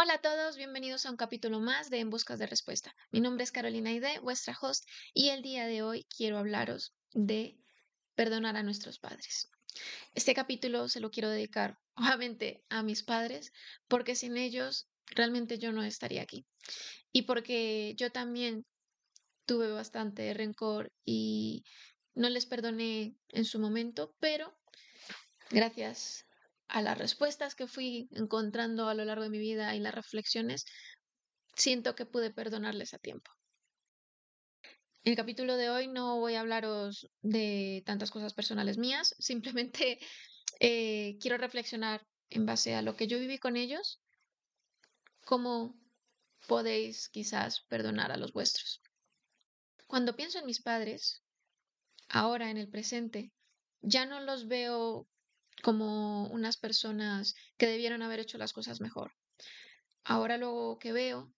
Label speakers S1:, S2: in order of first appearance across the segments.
S1: Hola a todos, bienvenidos a un capítulo más de En Buscas de Respuesta. Mi nombre es Carolina Ide, vuestra host, y el día de hoy quiero hablaros de perdonar a nuestros padres. Este capítulo se lo quiero dedicar obviamente a mis padres, porque sin ellos realmente yo no estaría aquí. Y porque yo también tuve bastante rencor y no les perdoné en su momento, pero gracias a las respuestas que fui encontrando a lo largo de mi vida y las reflexiones, siento que pude perdonarles a tiempo. En el capítulo de hoy no voy a hablaros de tantas cosas personales mías, simplemente eh, quiero reflexionar en base a lo que yo viví con ellos, cómo podéis quizás perdonar a los vuestros. Cuando pienso en mis padres, ahora en el presente, ya no los veo como unas personas que debieron haber hecho las cosas mejor. Ahora lo que veo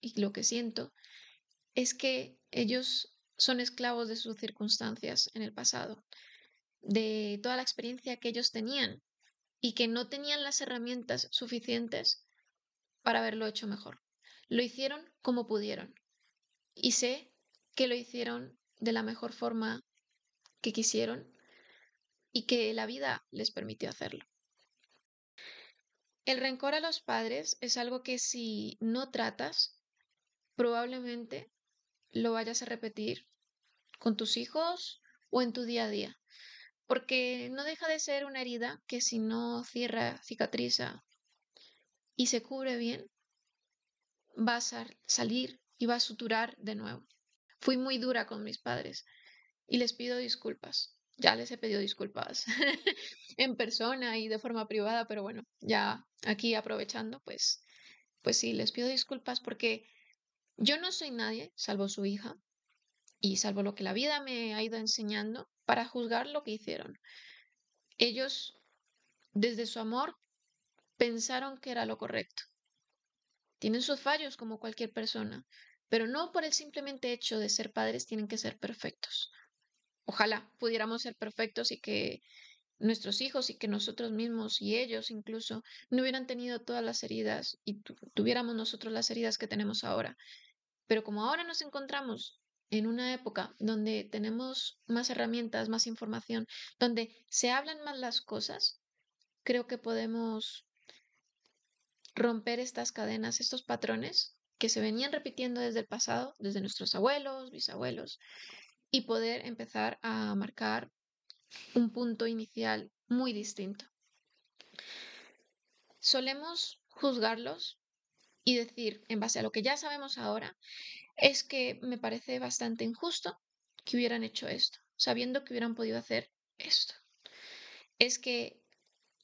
S1: y lo que siento es que ellos son esclavos de sus circunstancias en el pasado, de toda la experiencia que ellos tenían y que no tenían las herramientas suficientes para haberlo hecho mejor. Lo hicieron como pudieron y sé que lo hicieron de la mejor forma que quisieron y que la vida les permitió hacerlo. El rencor a los padres es algo que si no tratas, probablemente lo vayas a repetir con tus hijos o en tu día a día, porque no deja de ser una herida que si no cierra, cicatriza y se cubre bien, vas a salir y va a suturar de nuevo. Fui muy dura con mis padres y les pido disculpas ya les he pedido disculpas en persona y de forma privada, pero bueno, ya aquí aprovechando, pues, pues sí, les pido disculpas porque yo no soy nadie, salvo su hija, y salvo lo que la vida me ha ido enseñando, para juzgar lo que hicieron. Ellos, desde su amor, pensaron que era lo correcto. Tienen sus fallos como cualquier persona, pero no por el simplemente hecho de ser padres tienen que ser perfectos. Ojalá pudiéramos ser perfectos y que nuestros hijos y que nosotros mismos y ellos incluso no hubieran tenido todas las heridas y tuviéramos nosotros las heridas que tenemos ahora. Pero como ahora nos encontramos en una época donde tenemos más herramientas, más información, donde se hablan más las cosas, creo que podemos romper estas cadenas, estos patrones que se venían repitiendo desde el pasado, desde nuestros abuelos, bisabuelos, y poder empezar a marcar un punto inicial muy distinto. Solemos juzgarlos y decir, en base a lo que ya sabemos ahora, es que me parece bastante injusto que hubieran hecho esto, sabiendo que hubieran podido hacer esto. Es que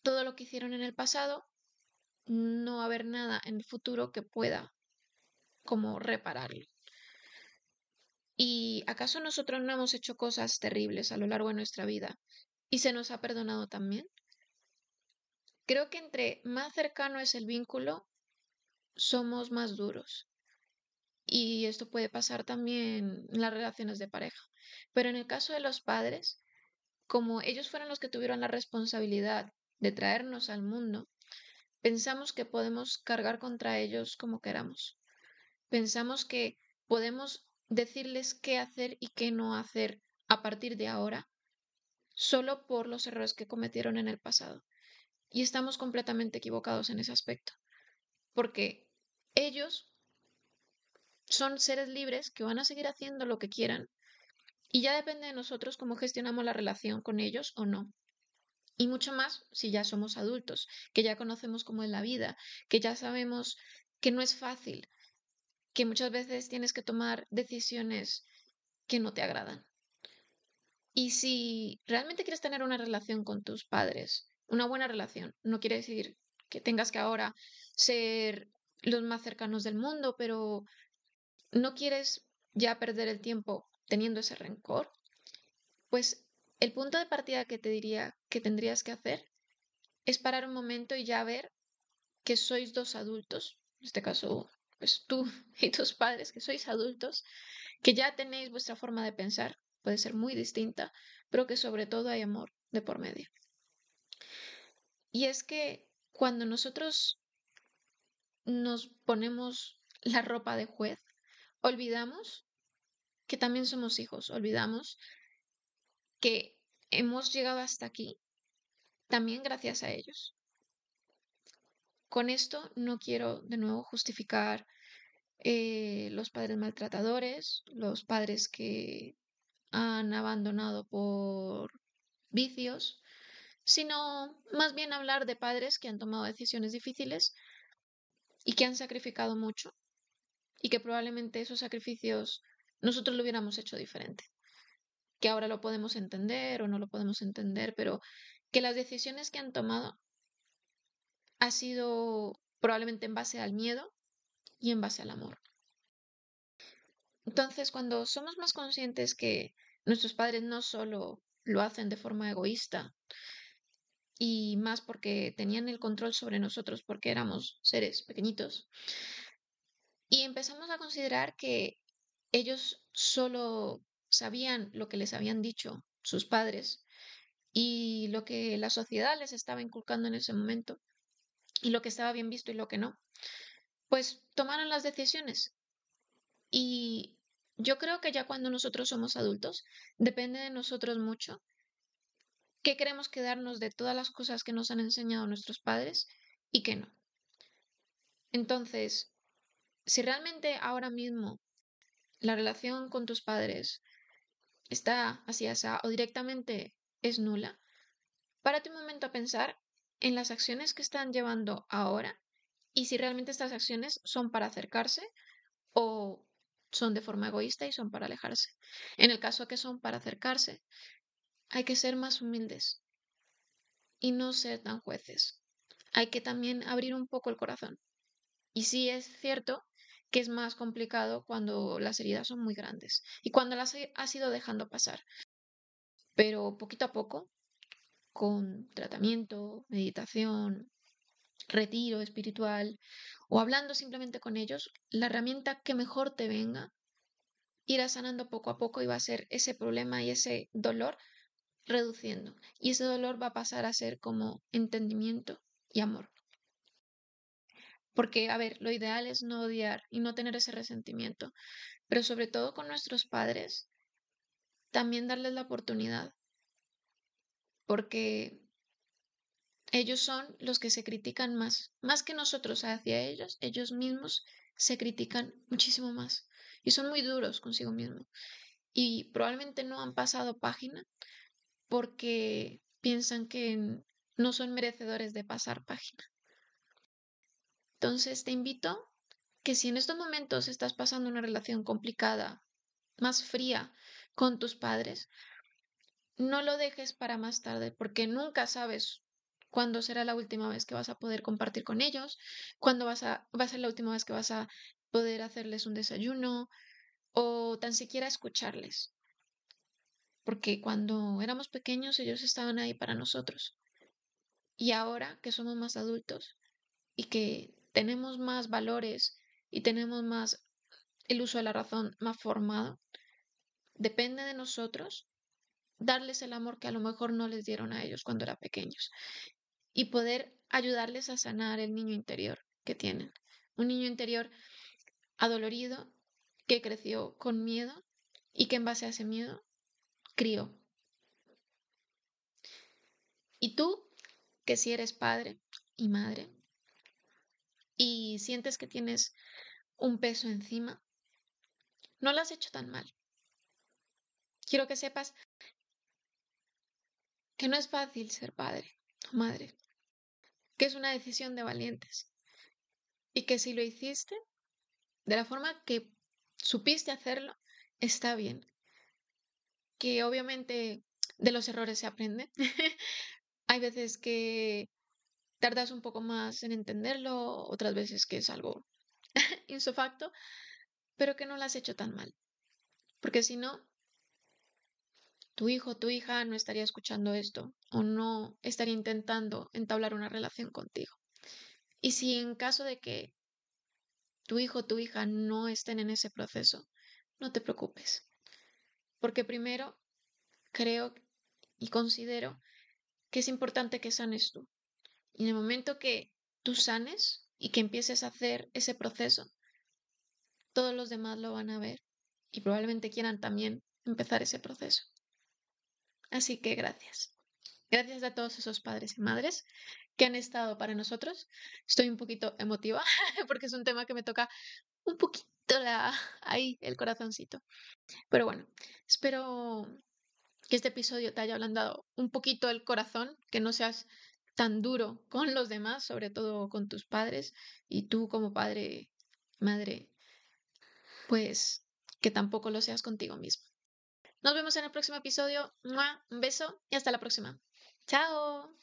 S1: todo lo que hicieron en el pasado, no va a haber nada en el futuro que pueda como repararlo. ¿Y acaso nosotros no hemos hecho cosas terribles a lo largo de nuestra vida y se nos ha perdonado también? Creo que entre más cercano es el vínculo, somos más duros. Y esto puede pasar también en las relaciones de pareja. Pero en el caso de los padres, como ellos fueron los que tuvieron la responsabilidad de traernos al mundo, pensamos que podemos cargar contra ellos como queramos. Pensamos que podemos decirles qué hacer y qué no hacer a partir de ahora, solo por los errores que cometieron en el pasado. Y estamos completamente equivocados en ese aspecto, porque ellos son seres libres que van a seguir haciendo lo que quieran y ya depende de nosotros cómo gestionamos la relación con ellos o no. Y mucho más si ya somos adultos, que ya conocemos cómo es la vida, que ya sabemos que no es fácil, que muchas veces tienes que tomar decisiones que no te agradan. Y si realmente quieres tener una relación con tus padres, una buena relación, no quiere decir que tengas que ahora ser los más cercanos del mundo, pero no quieres ya perder el tiempo teniendo ese rencor, pues el punto de partida que te diría que tendrías que hacer es parar un momento y ya ver que sois dos adultos, en este caso pues tú y tus padres, que sois adultos, que ya tenéis vuestra forma de pensar, puede ser muy distinta, pero que sobre todo hay amor de por medio. Y es que cuando nosotros nos ponemos la ropa de juez, olvidamos que también somos hijos, olvidamos que hemos llegado hasta aquí también gracias a ellos. Con esto no quiero de nuevo justificar eh, los padres maltratadores, los padres que han abandonado por vicios, sino más bien hablar de padres que han tomado decisiones difíciles y que han sacrificado mucho y que probablemente esos sacrificios nosotros lo hubiéramos hecho diferente. Que ahora lo podemos entender o no lo podemos entender, pero que las decisiones que han tomado ha sido probablemente en base al miedo y en base al amor. Entonces, cuando somos más conscientes que nuestros padres no solo lo hacen de forma egoísta y más porque tenían el control sobre nosotros porque éramos seres pequeñitos, y empezamos a considerar que ellos solo sabían lo que les habían dicho sus padres y lo que la sociedad les estaba inculcando en ese momento y lo que estaba bien visto y lo que no, pues tomaron las decisiones. Y yo creo que ya cuando nosotros somos adultos, depende de nosotros mucho qué queremos quedarnos de todas las cosas que nos han enseñado nuestros padres y qué no. Entonces, si realmente ahora mismo la relación con tus padres está así, así o directamente es nula, párate un momento a pensar en las acciones que están llevando ahora y si realmente estas acciones son para acercarse o son de forma egoísta y son para alejarse. En el caso que son para acercarse, hay que ser más humildes y no ser tan jueces. Hay que también abrir un poco el corazón. Y sí es cierto que es más complicado cuando las heridas son muy grandes y cuando las has ido dejando pasar. Pero poquito a poco, con tratamiento, meditación, retiro espiritual o hablando simplemente con ellos, la herramienta que mejor te venga irá sanando poco a poco y va a ser ese problema y ese dolor reduciendo. Y ese dolor va a pasar a ser como entendimiento y amor. Porque, a ver, lo ideal es no odiar y no tener ese resentimiento, pero sobre todo con nuestros padres, también darles la oportunidad, porque ellos son los que se critican más, más que nosotros hacia ellos, ellos mismos se critican muchísimo más y son muy duros consigo mismos y probablemente no han pasado página porque piensan que no son merecedores de pasar página. Entonces te invito que si en estos momentos estás pasando una relación complicada, más fría con tus padres, no lo dejes para más tarde, porque nunca sabes cuándo será la última vez que vas a poder compartir con ellos, cuándo vas a, va a ser la última vez que vas a poder hacerles un desayuno o tan siquiera escucharles. Porque cuando éramos pequeños ellos estaban ahí para nosotros. Y ahora que somos más adultos y que tenemos más valores y tenemos más el uso de la razón más formado, depende de nosotros darles el amor que a lo mejor no les dieron a ellos cuando eran pequeños y poder ayudarles a sanar el niño interior que tienen. Un niño interior adolorido que creció con miedo y que en base a ese miedo crió. Y tú, que si eres padre y madre, y sientes que tienes un peso encima, no lo has hecho tan mal. Quiero que sepas que no es fácil ser padre o madre, que es una decisión de valientes y que si lo hiciste de la forma que supiste hacerlo, está bien. Que obviamente de los errores se aprende. Hay veces que tardas un poco más en entenderlo, otras veces que es algo insofacto, pero que no lo has hecho tan mal. Porque si no, tu hijo o tu hija no estaría escuchando esto o no estaría intentando entablar una relación contigo. Y si en caso de que tu hijo o tu hija no estén en ese proceso, no te preocupes. Porque primero creo y considero que es importante que sanes tú. Y en el momento que tú sanes y que empieces a hacer ese proceso, todos los demás lo van a ver y probablemente quieran también empezar ese proceso. Así que gracias. Gracias a todos esos padres y madres que han estado para nosotros. Estoy un poquito emotiva porque es un tema que me toca un poquito ahí el corazoncito. Pero bueno, espero que este episodio te haya ablandado un poquito el corazón, que no seas tan duro con los demás, sobre todo con tus padres, y tú como padre, madre, pues que tampoco lo seas contigo mismo. Nos vemos en el próximo episodio. Un beso y hasta la próxima. Chao.